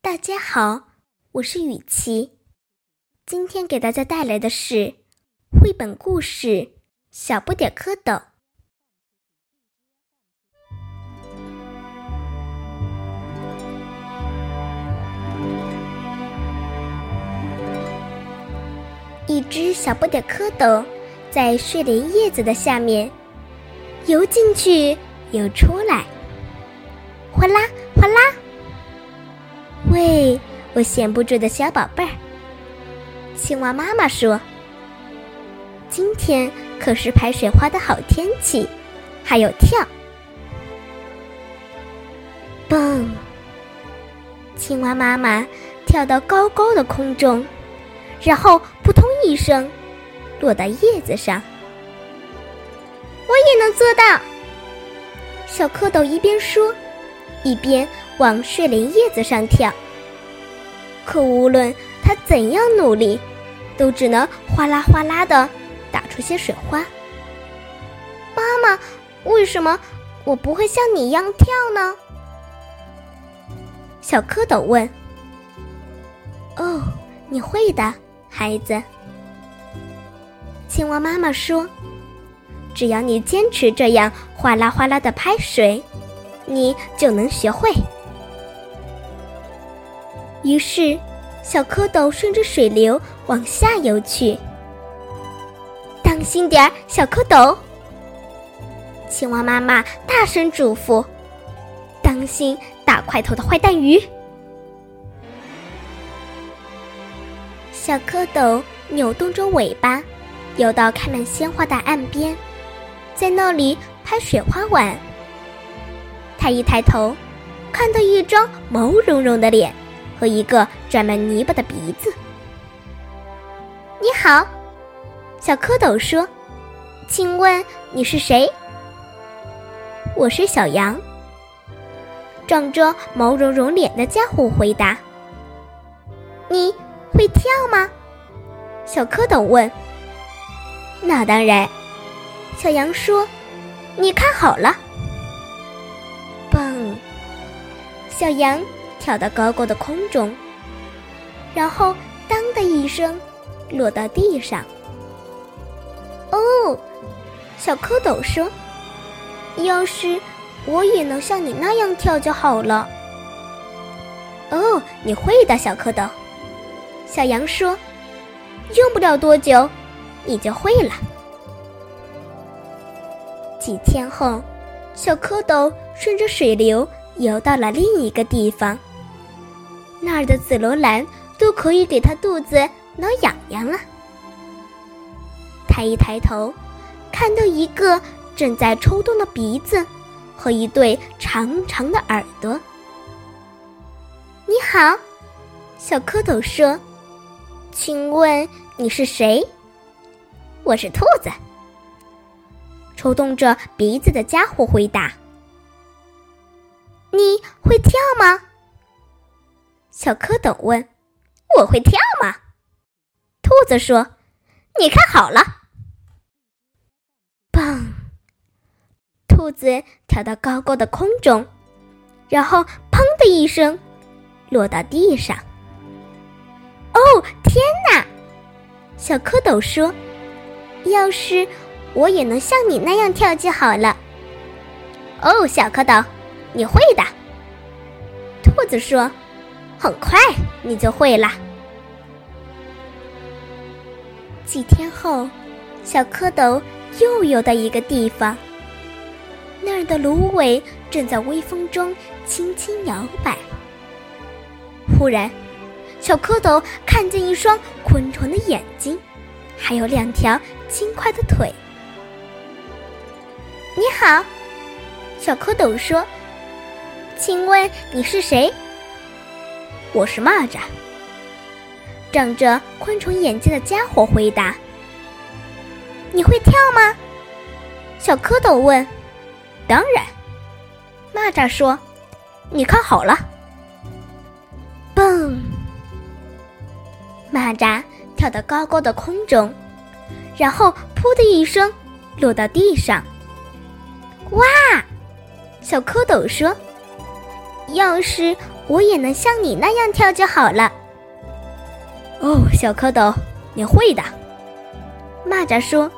大家好，我是雨琪，今天给大家带来的是绘本故事《小不点蝌蚪》。一只小不点蝌蚪在睡莲叶子的下面游进去，游出来，哗啦哗啦。喂，我闲不住的小宝贝儿。青蛙妈妈说：“今天可是排水花的好天气，还有跳。”蹦！青蛙妈妈跳到高高的空中，然后扑通一声，落到叶子上。我也能做到。小蝌蚪一边说，一边往睡莲叶子上跳。可无论他怎样努力，都只能哗啦哗啦的打出些水花。妈妈，为什么我不会像你一样跳呢？小蝌蚪问。哦，你会的，孩子。青蛙妈妈说。只要你坚持这样哗啦哗啦的拍水，你就能学会。于是，小蝌蚪顺着水流往下游去。当心点儿，小蝌蚪！青蛙妈妈大声嘱咐：“当心大块头的坏蛋鱼！”小蝌蚪扭动着尾巴，游到开满鲜花的岸边。在那里拍水花玩。他一抬头，看到一张毛茸茸的脸和一个沾满泥巴的鼻子。“你好，小蝌蚪说，请问你是谁？”“我是小羊。”长着毛茸茸脸的家伙回答。“你会跳吗？”小蝌蚪问。“那当然。”小羊说：“你看好了。”蹦，小羊跳到高高的空中，然后“当”的一声落到地上。哦，小蝌蚪说：“要是我也能像你那样跳就好了。”哦，你会的，小蝌蚪。小羊说：“用不了多久，你就会了。”几天后，小蝌蚪顺着水流游到了另一个地方。那儿的紫罗兰都可以给它肚子挠痒痒了。他一抬头，看到一个正在抽动的鼻子和一对长长的耳朵。“你好，小蝌蚪说，请问你是谁？”“我是兔子。”抽动着鼻子的家伙回答：“你会跳吗？”小蝌蚪问。“我会跳吗？”兔子说。“你看好了。”砰！兔子跳到高高的空中，然后“砰”的一声落到地上。“哦，天哪！”小蝌蚪说：“要是……”我也能像你那样跳就好了。哦，小蝌蚪，你会的。兔子说：“很快你就会了。”几天后，小蝌蚪又游到一个地方，那儿的芦苇正在微风中轻轻摇摆。忽然，小蝌蚪看见一双昆虫的眼睛，还有两条轻快的腿。你好，小蝌蚪说：“请问你是谁？”我是蚂蚱。长着昆虫眼睛的家伙回答：“你会跳吗？”小蝌蚪问。“当然。”蚂蚱说：“你看好了。”蹦！蚂蚱跳到高高的空中，然后“噗”的一声落到地上。哇，小蝌蚪说：“要是我也能像你那样跳就好了。”哦，小蝌蚪，你会的。蚂蚱说：“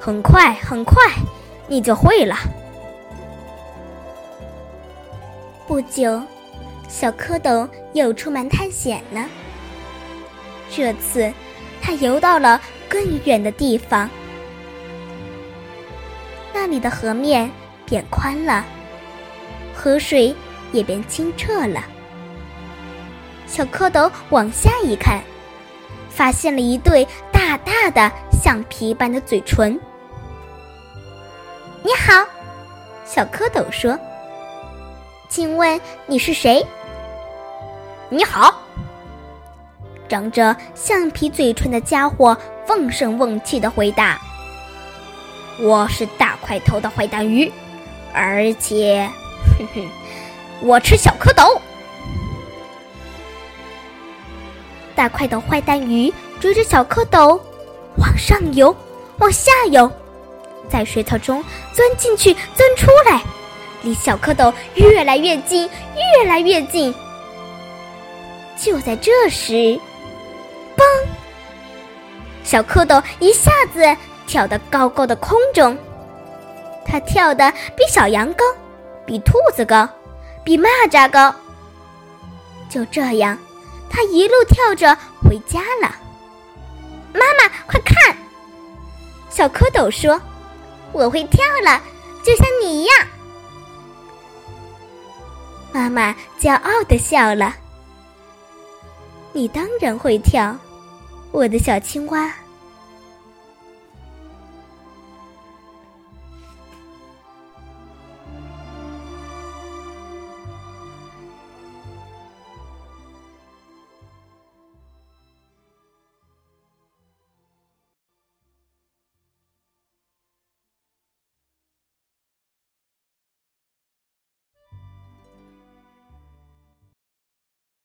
很快，很快，你就会了。”不久，小蝌蚪又出门探险了。这次，它游到了更远的地方，那里的河面变宽了，河水也变清澈了。小蝌蚪往下一看，发现了一对大大的橡皮般的嘴唇。“你好，小蝌蚪说。”请问你是谁？你好，长着橡皮嘴唇的家伙瓮声瓮气的回答：“我是大块头的坏蛋鱼，而且，哼哼，我吃小蝌蚪。”大块头坏蛋鱼追着小蝌蚪往上游，往下游，在水草中钻进去，钻出来。离小蝌蚪越来越近，越来越近。就在这时，嘣！小蝌蚪一下子跳得高高的空中，它跳得比小羊高，比兔子高，比蚂蚱高。就这样，它一路跳着回家了。妈妈，快看！小蝌蚪说：“我会跳了，就像你一样。”妈妈骄傲的笑了。你当然会跳，我的小青蛙。